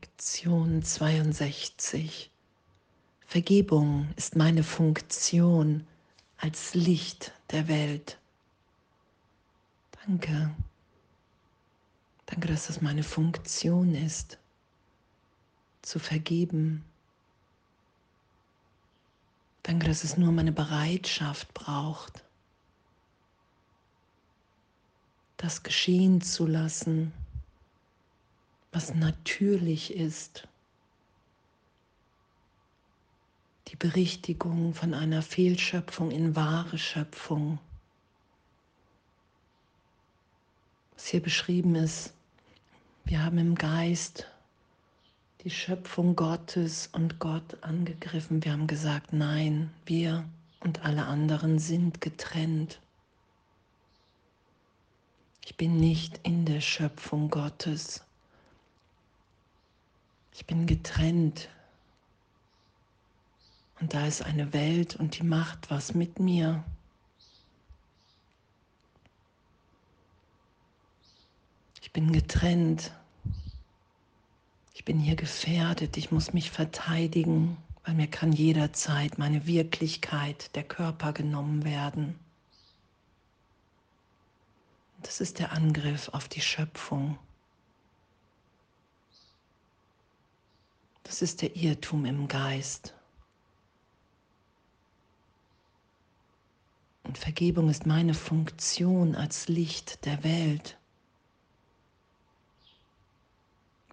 Lektion 62. Vergebung ist meine Funktion als Licht der Welt. Danke. Danke, dass das meine Funktion ist, zu vergeben. Danke, dass es nur meine Bereitschaft braucht, das geschehen zu lassen was natürlich ist. Die Berichtigung von einer Fehlschöpfung in wahre Schöpfung. Was hier beschrieben ist, wir haben im Geist die Schöpfung Gottes und Gott angegriffen. Wir haben gesagt, nein, wir und alle anderen sind getrennt. Ich bin nicht in der Schöpfung Gottes. Ich bin getrennt. Und da ist eine Welt und die macht was mit mir. Ich bin getrennt. Ich bin hier gefährdet. Ich muss mich verteidigen, weil mir kann jederzeit meine Wirklichkeit, der Körper genommen werden. Das ist der Angriff auf die Schöpfung. Das ist der Irrtum im Geist. Und Vergebung ist meine Funktion als Licht der Welt.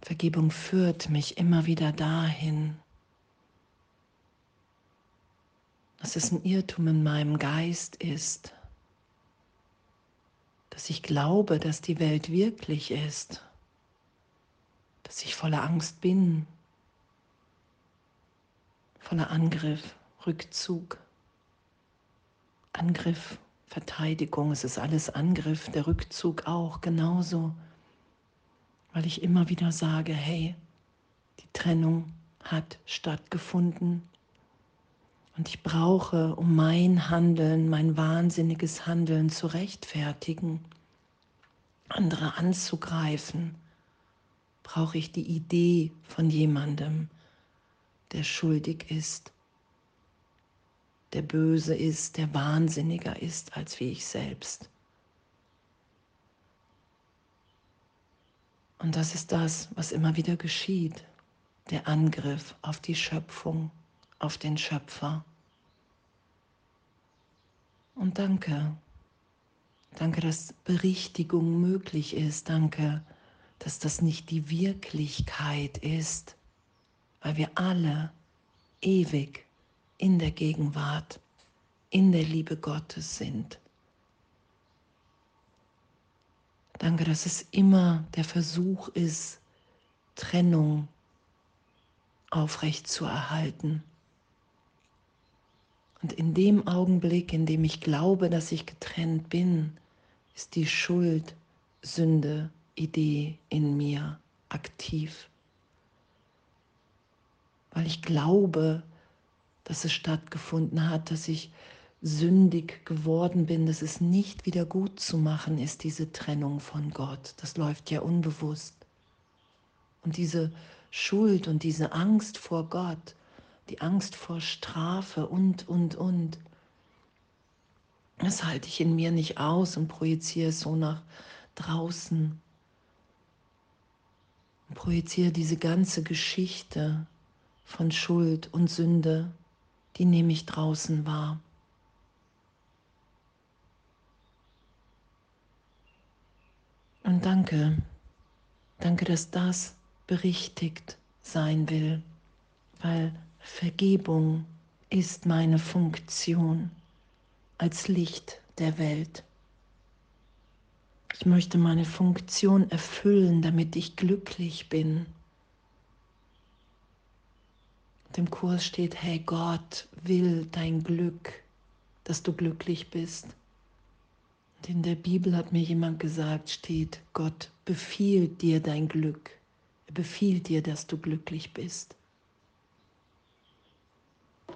Vergebung führt mich immer wieder dahin, dass es ein Irrtum in meinem Geist ist, dass ich glaube, dass die Welt wirklich ist, dass ich voller Angst bin, voller Angriff, Rückzug, Angriff, Verteidigung. Es ist alles Angriff, der Rückzug auch genauso, weil ich immer wieder sage, hey, die Trennung hat stattgefunden. Und ich brauche, um mein Handeln, mein wahnsinniges Handeln zu rechtfertigen, andere anzugreifen, brauche ich die Idee von jemandem, der schuldig ist, der böse ist, der wahnsinniger ist als wie ich selbst. Und das ist das, was immer wieder geschieht, der Angriff auf die Schöpfung, auf den Schöpfer. Und danke, danke, dass Berichtigung möglich ist, danke, dass das nicht die Wirklichkeit ist, weil wir alle ewig in der Gegenwart, in der Liebe Gottes sind. Danke, dass es immer der Versuch ist, Trennung aufrecht zu erhalten. Und in dem Augenblick, in dem ich glaube, dass ich getrennt bin, ist die Schuld, Sünde, Idee in mir aktiv weil ich glaube, dass es stattgefunden hat, dass ich sündig geworden bin, dass es nicht wieder gut zu machen ist, diese Trennung von Gott. Das läuft ja unbewusst. Und diese Schuld und diese Angst vor Gott, die Angst vor Strafe und, und, und, das halte ich in mir nicht aus und projiziere es so nach draußen. Und projiziere diese ganze Geschichte von Schuld und Sünde, die nehme ich draußen wahr. Und danke, danke, dass das berichtigt sein will, weil Vergebung ist meine Funktion als Licht der Welt. Ich möchte meine Funktion erfüllen, damit ich glücklich bin dem Kurs steht, hey, Gott will dein Glück, dass du glücklich bist. Und in der Bibel hat mir jemand gesagt, steht, Gott befiehlt dir dein Glück. Er befiehlt dir, dass du glücklich bist.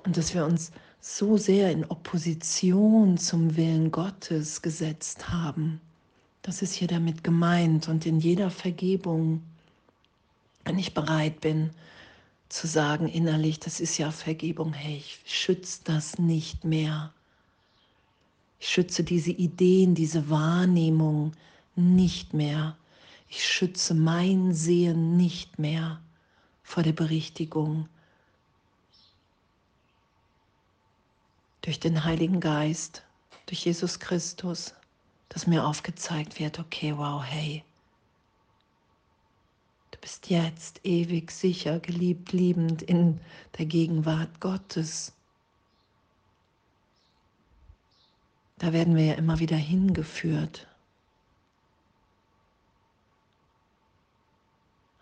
Und dass wir uns so sehr in Opposition zum Willen Gottes gesetzt haben. Das ist hier damit gemeint. Und in jeder Vergebung wenn ich bereit bin zu sagen innerlich, das ist ja Vergebung, hey, ich schütze das nicht mehr. Ich schütze diese Ideen, diese Wahrnehmung nicht mehr. Ich schütze mein Sehen nicht mehr vor der Berichtigung. Durch den Heiligen Geist, durch Jesus Christus, dass mir aufgezeigt wird, okay, wow, hey, bist jetzt ewig sicher, geliebt, liebend in der Gegenwart Gottes. Da werden wir ja immer wieder hingeführt.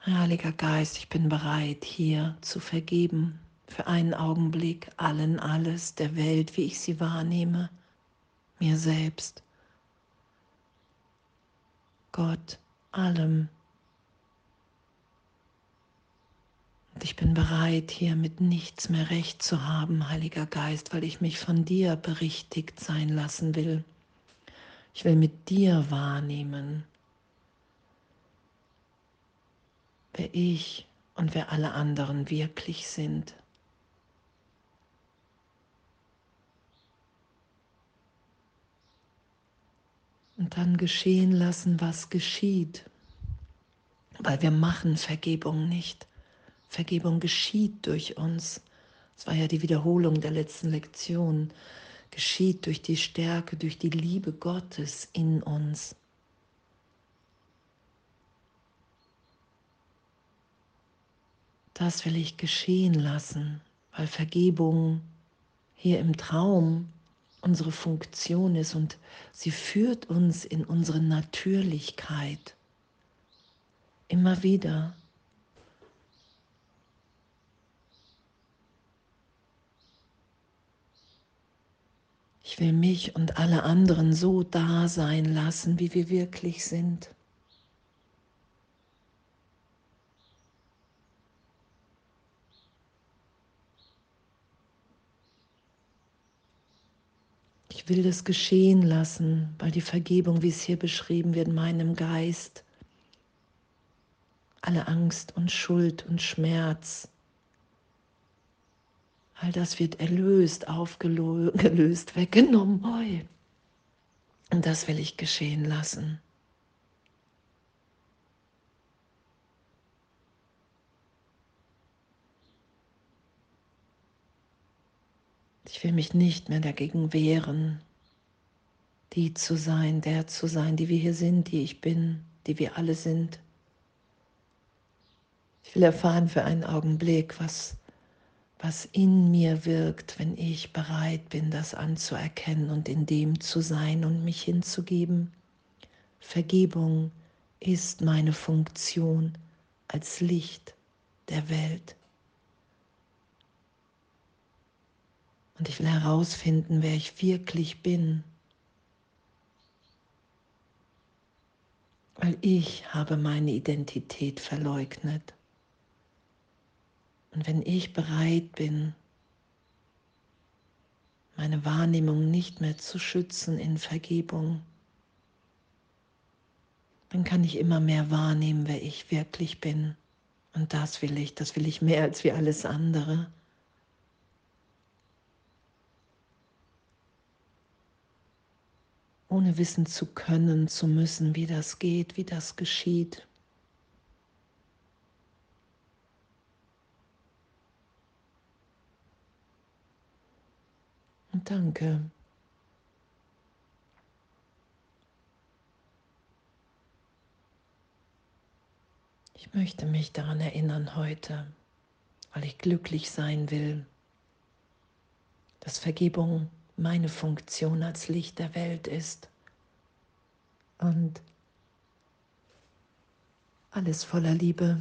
Heiliger Geist, ich bin bereit, hier zu vergeben, für einen Augenblick allen alles der Welt, wie ich sie wahrnehme, mir selbst, Gott, allem. Ich bin bereit, hier mit nichts mehr recht zu haben, Heiliger Geist, weil ich mich von dir berichtigt sein lassen will. Ich will mit dir wahrnehmen, wer ich und wer alle anderen wirklich sind. Und dann geschehen lassen, was geschieht. Weil wir machen Vergebung nicht. Vergebung geschieht durch uns. Das war ja die Wiederholung der letzten Lektion. Geschieht durch die Stärke, durch die Liebe Gottes in uns. Das will ich geschehen lassen, weil Vergebung hier im Traum unsere Funktion ist und sie führt uns in unsere Natürlichkeit. Immer wieder. Ich will mich und alle anderen so da sein lassen, wie wir wirklich sind. Ich will das geschehen lassen, weil die Vergebung, wie es hier beschrieben wird, meinem Geist alle Angst und Schuld und Schmerz, all das wird erlöst, aufgelöst, weggenommen. Und das will ich geschehen lassen. Ich will mich nicht mehr dagegen wehren, die zu sein, der zu sein, die wir hier sind, die ich bin, die wir alle sind. Ich will erfahren für einen Augenblick, was, was in mir wirkt, wenn ich bereit bin, das anzuerkennen und in dem zu sein und mich hinzugeben. Vergebung ist meine Funktion als Licht der Welt. Und ich will herausfinden, wer ich wirklich bin. Weil ich habe meine Identität verleugnet. Und wenn ich bereit bin, meine Wahrnehmung nicht mehr zu schützen in Vergebung, dann kann ich immer mehr wahrnehmen, wer ich wirklich bin. Und das will ich, das will ich mehr als wie alles andere. ohne wissen zu können, zu müssen, wie das geht, wie das geschieht. Danke. Ich möchte mich daran erinnern heute, weil ich glücklich sein will, dass Vergebung meine Funktion als Licht der Welt ist. Und alles voller Liebe.